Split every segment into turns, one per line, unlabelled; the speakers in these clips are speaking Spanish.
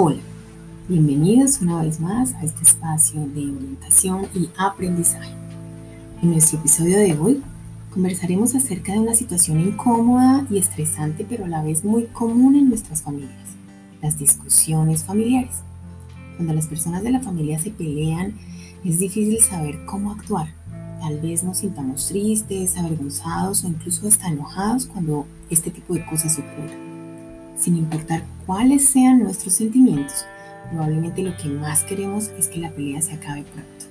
Hola, bienvenidos una vez más a este espacio de orientación y aprendizaje. En nuestro episodio de hoy conversaremos acerca de una situación incómoda y estresante, pero a la vez muy común en nuestras familias, las discusiones familiares. Cuando las personas de la familia se pelean, es difícil saber cómo actuar. Tal vez nos sintamos tristes, avergonzados o incluso hasta enojados cuando este tipo de cosas ocurren sin importar cuáles sean nuestros sentimientos, probablemente lo que más queremos es que la pelea se acabe pronto.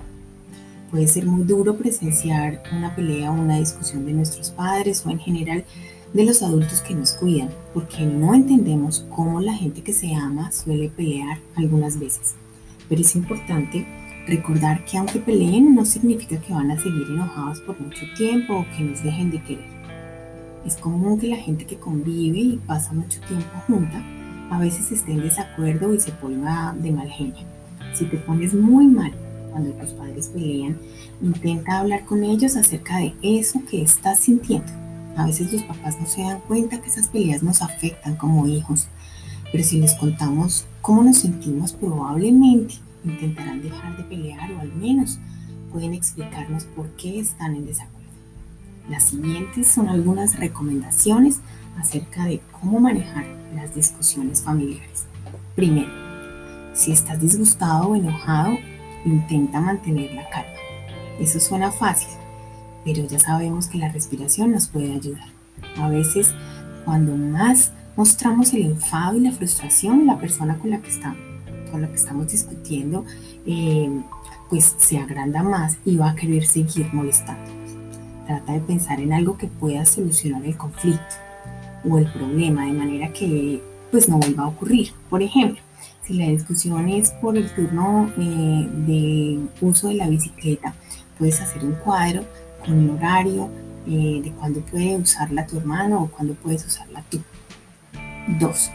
Puede ser muy duro presenciar una pelea o una discusión de nuestros padres o en general de los adultos que nos cuidan, porque no entendemos cómo la gente que se ama suele pelear algunas veces. Pero es importante recordar que aunque peleen no significa que van a seguir enojados por mucho tiempo o que nos dejen de querer. Es común que la gente que convive y pasa mucho tiempo junta a veces esté en desacuerdo y se ponga de mal genio. Si te pones muy mal cuando tus padres pelean, intenta hablar con ellos acerca de eso que estás sintiendo. A veces los papás no se dan cuenta que esas peleas nos afectan como hijos, pero si les contamos cómo nos sentimos, probablemente intentarán dejar de pelear o al menos pueden explicarnos por qué están en desacuerdo. Las siguientes son algunas recomendaciones acerca de cómo manejar las discusiones familiares. Primero, si estás disgustado o enojado, intenta mantener la calma. Eso suena fácil, pero ya sabemos que la respiración nos puede ayudar. A veces, cuando más mostramos el enfado y la frustración, la persona con la que estamos, con la que estamos discutiendo, eh, pues se agranda más y va a querer seguir molestando. Trata de pensar en algo que pueda solucionar el conflicto o el problema de manera que pues no vuelva a ocurrir. Por ejemplo, si la discusión es por el turno eh, de uso de la bicicleta, puedes hacer un cuadro con un horario eh, de cuándo puede usarla tu hermano o cuándo puedes usarla tú. Dos,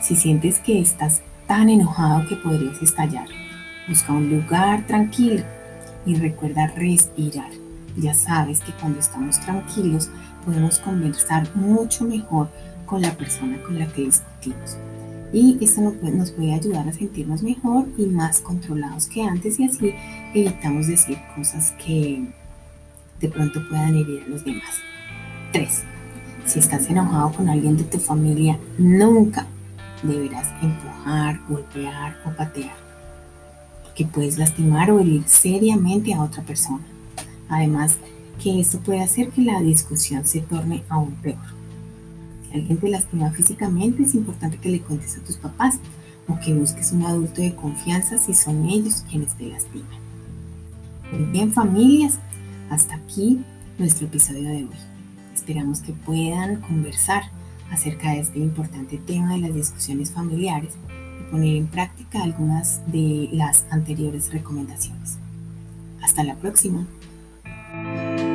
si sientes que estás tan enojado que podrías estallar, busca un lugar tranquilo y recuerda respirar. Ya sabes que cuando estamos tranquilos podemos conversar mucho mejor con la persona con la que discutimos. Y esto nos puede ayudar a sentirnos mejor y más controlados que antes y así evitamos decir cosas que de pronto puedan herir a los demás. 3. Si estás enojado con alguien de tu familia, nunca deberás empujar, golpear o patear, porque puedes lastimar o herir seriamente a otra persona. Además, que esto puede hacer que la discusión se torne aún peor. Si alguien te lastima físicamente, es importante que le cuentes a tus papás o que busques un adulto de confianza si son ellos quienes te lastiman. Muy bien, familias, hasta aquí nuestro episodio de hoy. Esperamos que puedan conversar acerca de este importante tema de las discusiones familiares y poner en práctica algunas de las anteriores recomendaciones. Hasta la próxima. Thank you.